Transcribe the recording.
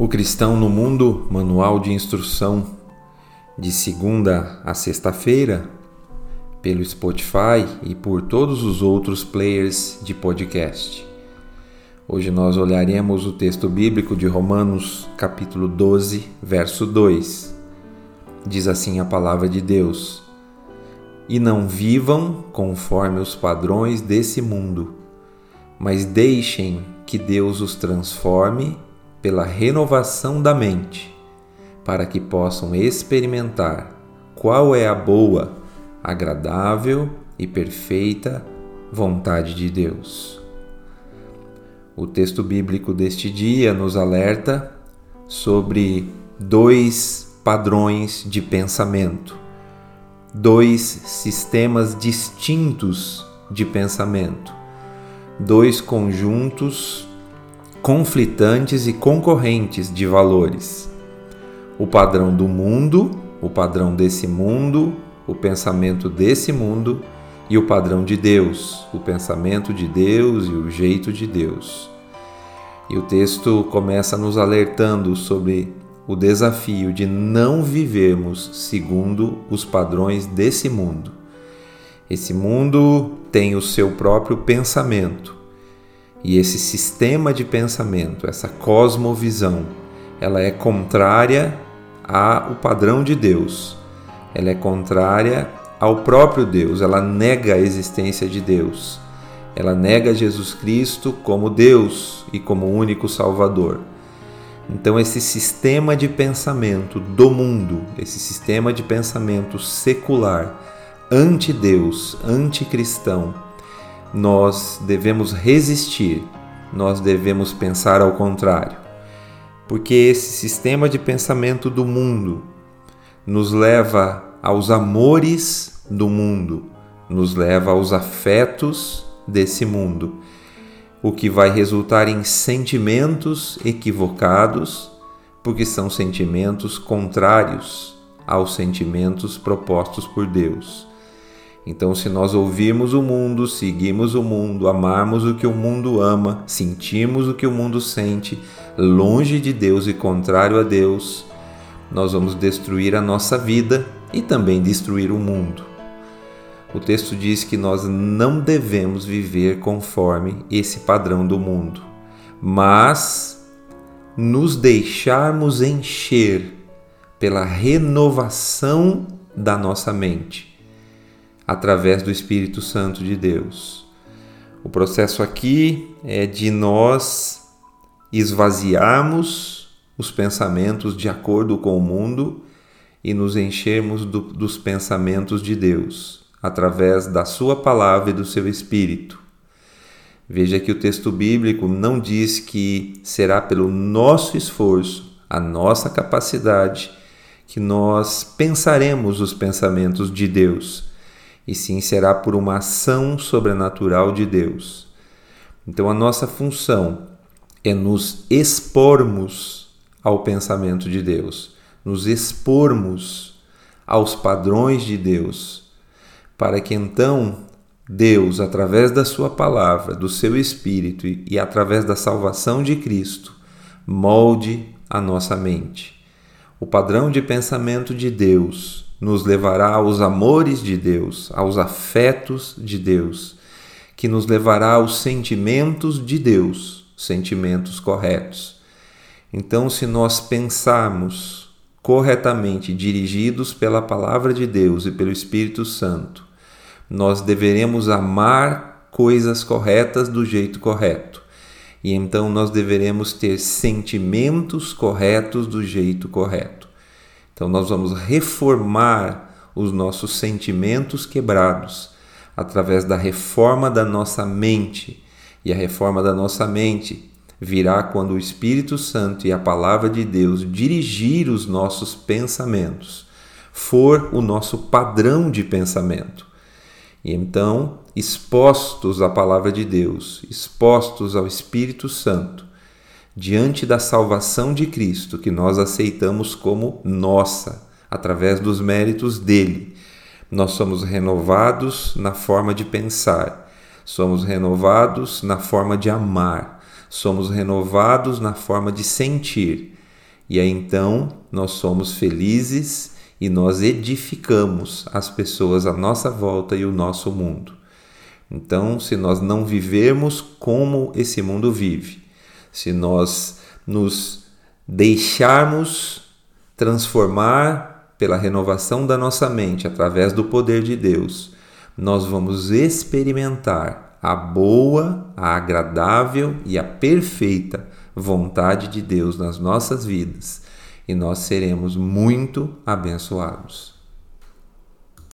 O Cristão no Mundo, manual de instrução de segunda a sexta-feira, pelo Spotify e por todos os outros players de podcast. Hoje nós olharemos o texto bíblico de Romanos, capítulo 12, verso 2. Diz assim a palavra de Deus: E não vivam conforme os padrões desse mundo, mas deixem que Deus os transforme pela renovação da mente, para que possam experimentar qual é a boa, agradável e perfeita vontade de Deus. O texto bíblico deste dia nos alerta sobre dois padrões de pensamento, dois sistemas distintos de pensamento, dois conjuntos conflitantes e concorrentes de valores. O padrão do mundo, o padrão desse mundo, o pensamento desse mundo e o padrão de Deus, o pensamento de Deus e o jeito de Deus. E o texto começa nos alertando sobre o desafio de não vivermos segundo os padrões desse mundo. Esse mundo tem o seu próprio pensamento, e esse sistema de pensamento, essa cosmovisão, ela é contrária ao padrão de Deus. Ela é contrária ao próprio Deus, ela nega a existência de Deus. Ela nega Jesus Cristo como Deus e como único Salvador. Então, esse sistema de pensamento do mundo, esse sistema de pensamento secular, anti-Deus, anticristão, nós devemos resistir, nós devemos pensar ao contrário. Porque esse sistema de pensamento do mundo nos leva aos amores do mundo, nos leva aos afetos desse mundo, o que vai resultar em sentimentos equivocados, porque são sentimentos contrários aos sentimentos propostos por Deus. Então, se nós ouvirmos o mundo, seguimos o mundo, amarmos o que o mundo ama, sentimos o que o mundo sente, longe de Deus e contrário a Deus, nós vamos destruir a nossa vida e também destruir o mundo. O texto diz que nós não devemos viver conforme esse padrão do mundo, mas nos deixarmos encher pela renovação da nossa mente através do Espírito Santo de Deus. O processo aqui é de nós esvaziarmos os pensamentos de acordo com o mundo e nos enchermos do, dos pensamentos de Deus, através da Sua palavra e do seu Espírito. Veja que o texto bíblico não diz que será pelo nosso esforço, a nossa capacidade, que nós pensaremos os pensamentos de Deus e sim será por uma ação sobrenatural de Deus. Então a nossa função é nos expormos ao pensamento de Deus, nos expormos aos padrões de Deus, para que então Deus, através da Sua palavra, do seu Espírito e, e através da salvação de Cristo, molde a nossa mente. O padrão de pensamento de Deus nos levará aos amores de Deus, aos afetos de Deus, que nos levará aos sentimentos de Deus, sentimentos corretos. Então, se nós pensarmos corretamente, dirigidos pela palavra de Deus e pelo Espírito Santo, nós deveremos amar coisas corretas do jeito correto. E então nós deveremos ter sentimentos corretos do jeito correto. Então, nós vamos reformar os nossos sentimentos quebrados através da reforma da nossa mente. E a reforma da nossa mente virá quando o Espírito Santo e a palavra de Deus dirigir os nossos pensamentos, for o nosso padrão de pensamento. E então, expostos à palavra de Deus, expostos ao Espírito Santo, diante da salvação de Cristo, que nós aceitamos como nossa, através dos méritos dele. Nós somos renovados na forma de pensar, somos renovados na forma de amar, somos renovados na forma de sentir. E aí então nós somos felizes e nós edificamos as pessoas à nossa volta e o nosso mundo. Então, se nós não vivermos como esse mundo vive, se nós nos deixarmos transformar pela renovação da nossa mente através do poder de Deus, nós vamos experimentar a boa, a agradável e a perfeita vontade de Deus nas nossas vidas e nós seremos muito abençoados.